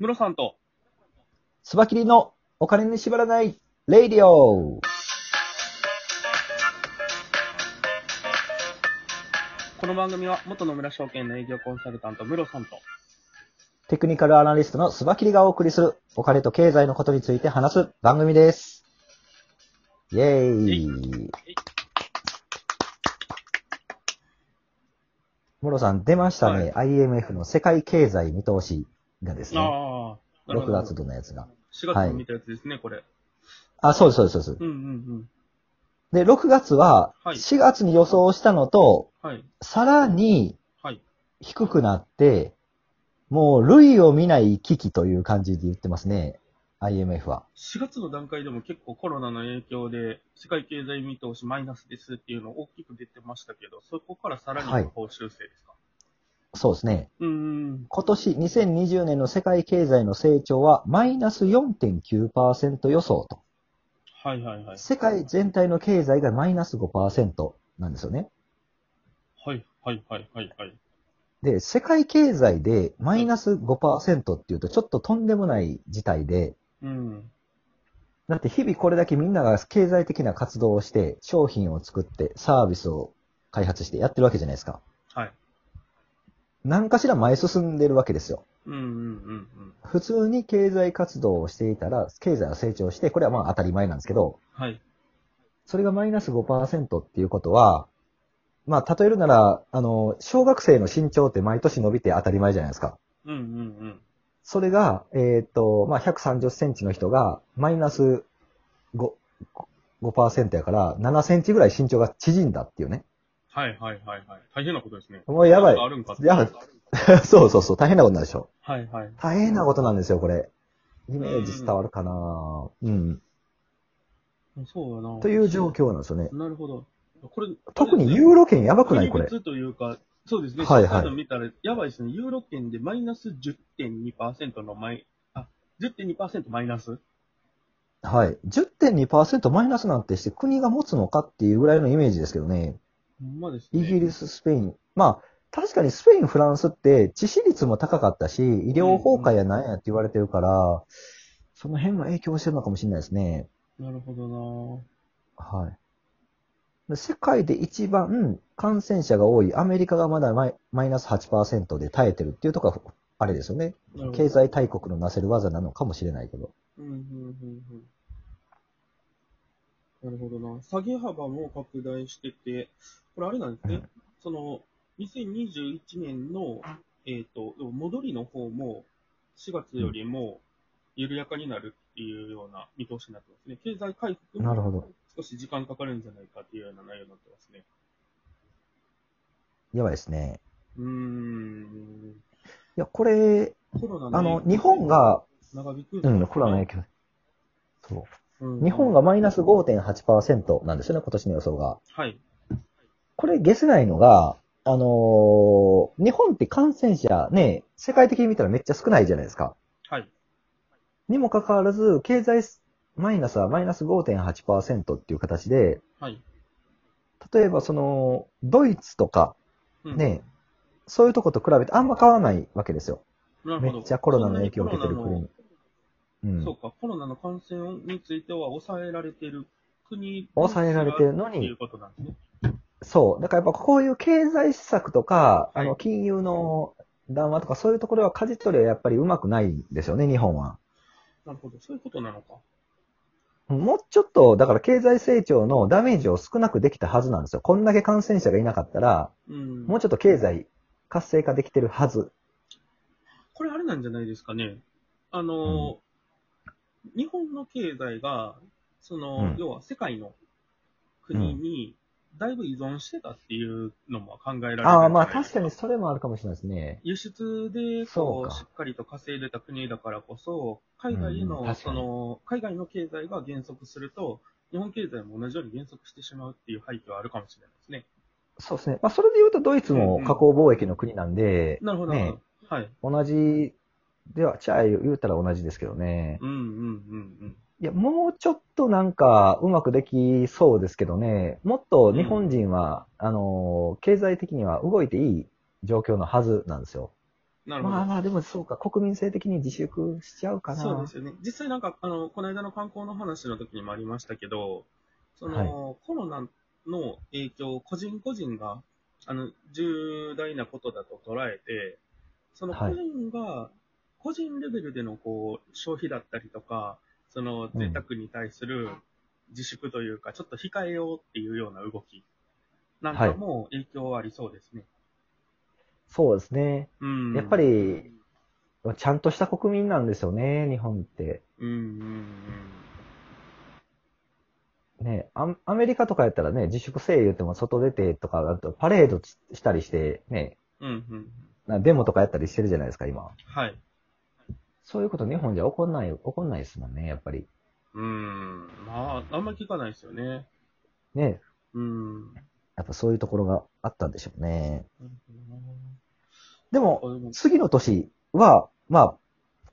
ムロさんと、スバキリのお金に縛らないレイディオ。この番組は元野村証券の営業コンサルタント、ムロさんと、テクニカルアナリストのスバキリがお送りするお金と経済のことについて話す番組です。イェーイ。ムロさん出ましたね、IMF の世界経済見通しがですね、ああ、なるほ6ど月度のやつが。4月に見たやつですね、これ。あ、そうです、そうです、そうです。うんうんで、6月は、はい4月に予想したのと、うん。はい。さらにはい。低くなって、もう類を見ない危機という感じで言ってますね。IMF は。4月の段階でも結構コロナの影響で、世界経済見通しマイナスですっていうの大きく出てましたけど、そこからさらにはい下方修正ですか、そうですね。うーん。今年2020年の世界経済の成長はマイナス4.9%予想と。はいはいはい。世界全体の経済がマイナス5%なんですよね。はいはいはいはいはい。で、世界経済でマイナス5%っていうとちょっととんでもない事態で、うん。だって日々これだけみんなが経済的な活動をして、商品を作って、サービスを開発してやってるわけじゃないですか。はい。何かしら前進んでるわけですよ。うんうんうんうん。普通に経済活動をしていたら、経済は成長して、これはまあ当たり前なんですけど、はい。それがマイナス5%っていうことは、まあ例えるなら、あの、小学生の身長って毎年伸びて当たり前じゃないですか。うんうんうん。それが、えーっと、まあ130センチの人がマイナス5、5%やから、7センチぐらい身長が縮んだっていうね。はいはいはいはい。大変なことですね。もうやばいあるんかやばい そうそうそう、大変なことなんでしょ。はいはい。大変なことなんですよ、これ。イメージ伝わるかなうん。そうだな。という状況なんですよね。なるほど。これ、特にユーロ圏やばくない？これ。というか、そうですね。はいはいはい見たら、やばいですね。ユーロ圏でマイナス10.2%のマイ、あ、10.2%マイナス？はい。10.2%マイナスなんてして国が持つのかっていうぐらいのイメージですけどね。ほんまですね。イギリス、スペイン。まあ、確かにスペイン、フランスって致死率も高かったし、医療崩壊やなんやって言われてるから、その辺が影響してるのかもしれないですね。なるほどなはい。で世界で一番感染者が多いアメリカがまだマイマイナス8%で耐えてるっていうところは、あれですよね。経済大国のなせる技なのかもしれないけど。うん、うん、うん、うん。なるほどな。下げ幅も拡大してて、これあれなんですね。うんその、2021年の、えっ、と、戻りの方も、4月よりも緩やかになるっていうような見通しになってますね。経済回復もなるほど。少し時間かかるんじゃないかっていうような内容になってますね。やばいですね。うーん。いや、これ、コロナのあの、日本が、長引く、うん、コロナの影響。そう。うん日本がマイナス5.8%なんですよね、今年の予想が。はい。これ、ゲスないのが、あのー日本って感染者ね、世界的に見たらめっちゃ少ないじゃないですか。はい。にもかかわらず、経済マイナスはマイナス5.8%っていう形で、はい。例えばその、ドイツとかうん、ね、そういうとこと比べてあんま変わらないわけですよ。なるほどめっちゃコロナの影響を受けてる国。うん。そうか、コロナの感染については抑えられてる国抑えられてるのにうことなんですね。そう。だからやっぱこういう経済施策とか、はいあの、金融の談話とかそういうところは舵取りはやっぱりうまくないんですよね、日本は。なるほど、そういうことなのか。もうちょっと、だから経済成長のダメージを少なくできたはずなんですよ。こんだけ感染者がいなかったら、うん。もうちょっと経済活性化できてるはず。これあれなんじゃないですかね。あの、日本の経済が、その、うん要は世界の国にだいぶ依存してたっていうのも考えられる。ああ、まあ確かにそれもあるかもしれないですね。輸出でそううしっかりと稼いでた国だからこそ、海外への、うん確かにその、海外の経済が減速すると、日本経済も同じように減速してしまうっていう背景はあるかもしれないですね。そうですね。まあそれで言うとドイツも加工貿易の国なんで、なるほど。なるねほどはい。同じ、では、チャイ言うたら同じですけどね。うんうんうんうん。いや、もうちょっとなんかうまくできそうですけどね。もっと日本人は、あのー、経済的には動いていい状況のはずなんですよ。なるほど。まあまあ、でもそうか、国民性的に自粛しちゃうかな。そうですよね。実際なんか、あの、この間の観光の話の時にもありましたけど、その、コロナの影響を個人個人が、あの、重大なことだと捉えて、その個はい人が、個人レベルでのこう、消費だったりとか、そのうん贅沢に対する自粛というか、ちょっと控えようっていうような動きなんかも影響はありそうですね。そうですね。うん。やっぱり、ちゃんとした国民なんですよね、日本って。うんうんね、アアメリカとかやったらね、自粛せえ言っても外出てとか、あとパレードしたりして、ね、うん。うんうん。なデモとかやったりしてるじゃないですか、今。はい。そういうこと日本じゃ起こんない、起こんないですもんね、やっぱり。うん。まあ、あんまり聞かないですよね。ね、うん。やっぱそういうところがあったんでしょうね。なるほどなでも、次の年は、まあ、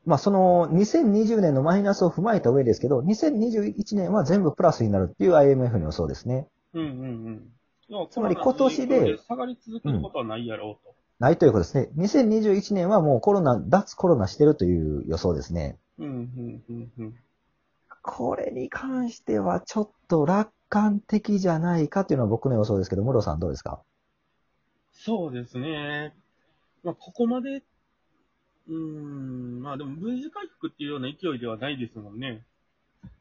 まあその2020年のマイナスを踏まえた上ですけど、2021年は全部プラスになるっていう IMF の予想ですね。うんうんうん。つまり今年で下がり続けることはないやろうと。ないということですね。2021年はもうコロナ、脱コロナしてるという予想ですね。うんうんうんうん。これに関してはちょっと楽観的じゃないかというのは僕の予想ですけど、ムロさんどうですか？そうですね。まあ、ここまで、うーん、まあでも V 字回復っていうような勢いではないですもんね。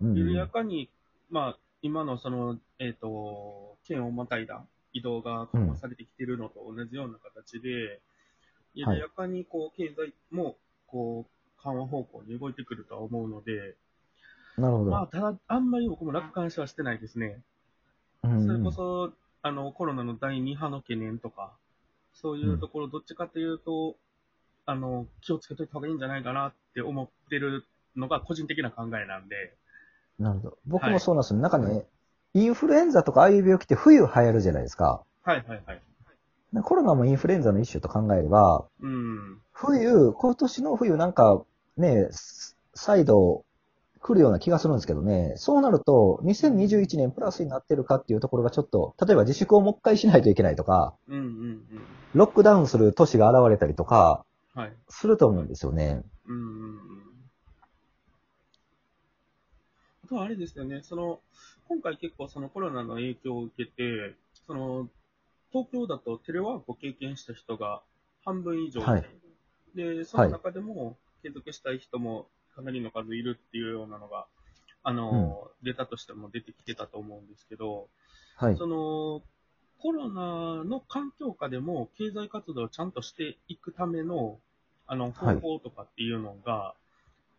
うん緩やかに、まあ、今のその、えっ、と、県をまたいだ移動が緩和されてきているのと同じような形で、緩やかにこう、経済も、こう、緩和方向に動いてくるとは思うので、なるほど。まあ、ただ、あんまり僕も楽観視はしてないですね。うんそれこそ、あの、コロナの第2波の懸念とか、そういうところ、どっちかというと、あの、気をつけといた方がいいんじゃないかなって思ってるのが個人的な考えなんで、なるほど。僕もそうなんですよ。なんかね、インフルエンザとかああいう病気って冬流行るじゃないですか。はいはいはい。コロナもインフルエンザの一種と考えれば、うん。冬、今年の冬なんかね、す再度来るような気がするんですけどね、そうなると2021年プラスになってるかっていうところがちょっと、例えば自粛をもう一回しないといけないとか、うんうんうん。ロックダウンする都市が現れたりとか、はい。すると思うんですよね。うんうんうん。あとはあれですよね、その、今回結構そのコロナの影響を受けて、その、東京だとテレワークを経験した人が半分以上。いて、はい。で、その中でも継続したい人もかなりの数いるっていうようなのが、あの、データとしても出てきてたと思うんですけど、はい。その、コロナの環境下でも経済活動をちゃんとしていくための、あの、方はい。法とかっていうのが、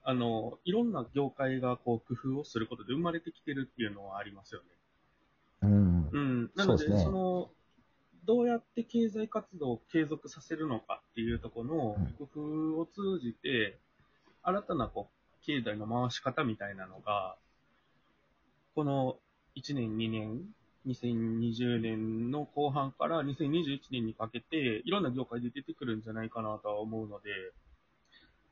あの、いろんな業界がこう工夫をすることで生まれてきてるっていうのはありますよね。うん。うん。なので、そねの、どうやって経済活動を継続させるのかっていうところの工夫を通じて、新たなこう、経済の回し方みたいなのが、この1年、2年、2020年の後半から2021年にかけて、いろんな業界で出てくるんじゃないかなとは思うので、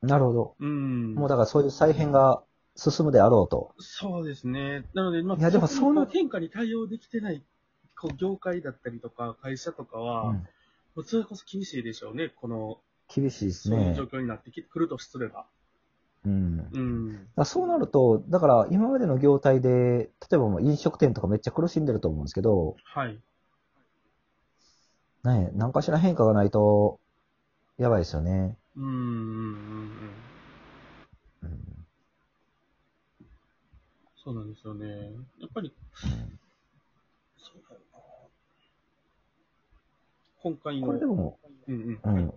なるほど。うん。もうだからそういう再編が進むであろうと。そうですね。なので、まあ、いやでもその変化に対応できてない、こう、業界だったりとか、会社とかは、うんもうそれこそ厳しいでしょうね。この、厳しいですねそういう状。況になってきくるとすれば。うん。うん。らそうなると、だから今までの業態で、例えばもう飲食店とかめっちゃ苦しんでると思うんですけど、はい。ね、何かしら変化がないと、やばいですよね。うん、うん、うん、うん。うんそうなんですよね。やっぱり、そうだよな。今回の、これでも、うん、うん。うん。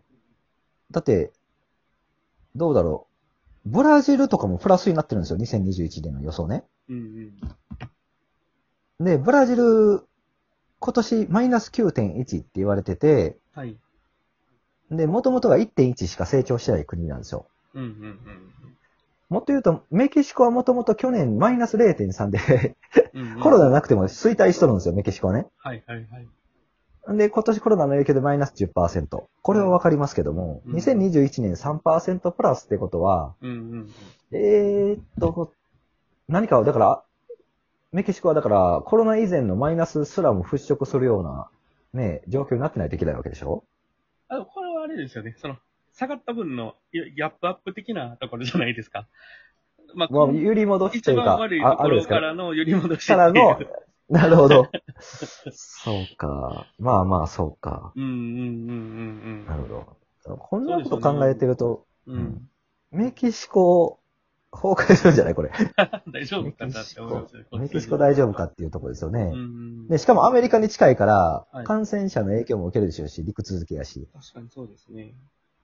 だって、どうだろう。ブラジルとかもプラスになってるんですよ、2021年の予想ね。うん、うん。で、ブラジル、今年マイナス9.1って言われてて、はい。で、もともとが1.1しか成長してない国なんですよ。うん、うん、うんもっと言うと、メキシコはもともと去年マイナス0.3で、うん。うんコロナなくても衰退しとるんですよ、メキシコはね。はい、はい、はい。で、今年コロナの影響でマイナス10%。これはわかりますけども、うん2021年3%プラスってことは、うん、うん。えーっと、何かを、だから、メキシコはだから、コロナ以前のマイナスすらも払拭するような、ね、状況になってないといけないわけでしょ？あ、これですよね。その、下がった分のギャップアップ的なところじゃないですか。まあ、まあ、揺り戻しと一いうか、番悪いところからの揺り戻しからの、なるほど。そうか。まあまあ、そうか。うんうんうんなるほど。こんなこと考えてると、うんうん。うん。メキシコ、崩壊するんじゃないこれ。大丈夫メかなってキシコ思いますよ。メキシコ大丈夫かっていうところですよね。で、しかもアメリカに近いからはい、感染者の影響も受けるでしょうし、陸続きやし。確かにそうですね。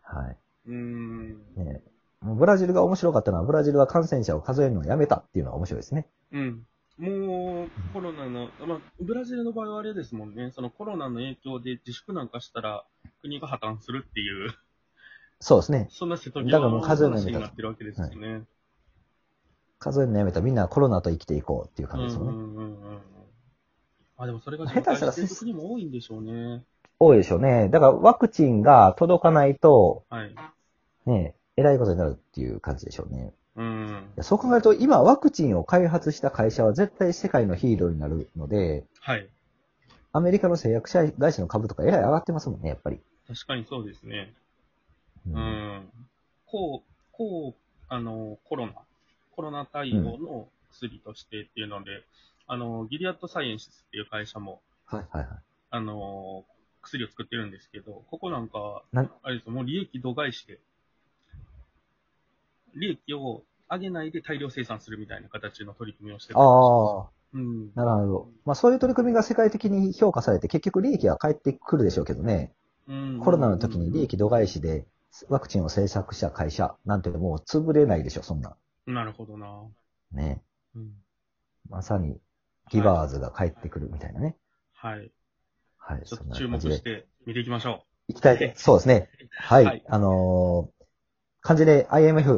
はい。うーん。ねもうブラジルが面白かったのは、ブラジルは感染者を数えるのをやめたっていうのが面白いですね。うん。もう、コロナの、まあ、ブラジルの場合はあれですもんね。そのコロナの影響で自粛なんかしたら、国が破綻するっていう、そうですね。そんな瀬戸だからもう数えない話になってるわけですよね。数えるのやめたみんなコロナと生きていこうっていうう感じですよね。んうんうんうん。あ、でもそれが下手したらしてる国も多いんでしょうね。多いでしょうね。だからワクチンが届かないと、はい。ね、えらいことになるっていう感じでしょうね。うんそう考えると、今ワクチンを開発した会社は絶対世界のヒーローになるので、はい。アメリカの製薬会社の株とかえらい上がってますもんね、やっぱり。確かにそうですね。ううんん。こう、こう、あの、コロナ、ナ対応の薬としてっていうので、あの、ギリアットサイエンスっていう会社も、はいはいはい。あの、薬を作ってるんですけど、ここなんか、なんあれですよ、もう利益度外視で、利益を上げないで大量生産するみたいな形の取り組みをしてる。ああ、うん。なるほど。まあそういう取り組みが世界的に評価されて、結局利益は返ってくるでしょうけどね。うんコロナの時に利益度外視でワクチンを製作した会社なんてもう潰れないでしょ、そんな。なるほどな。ね。うん。まさに、ギバーズが帰ってくるみたいなね。はい。はい。ちょっそんなと注目感じでして見ていきましょう。いきたい。そうですね。はい。はいあのー漢字で IMF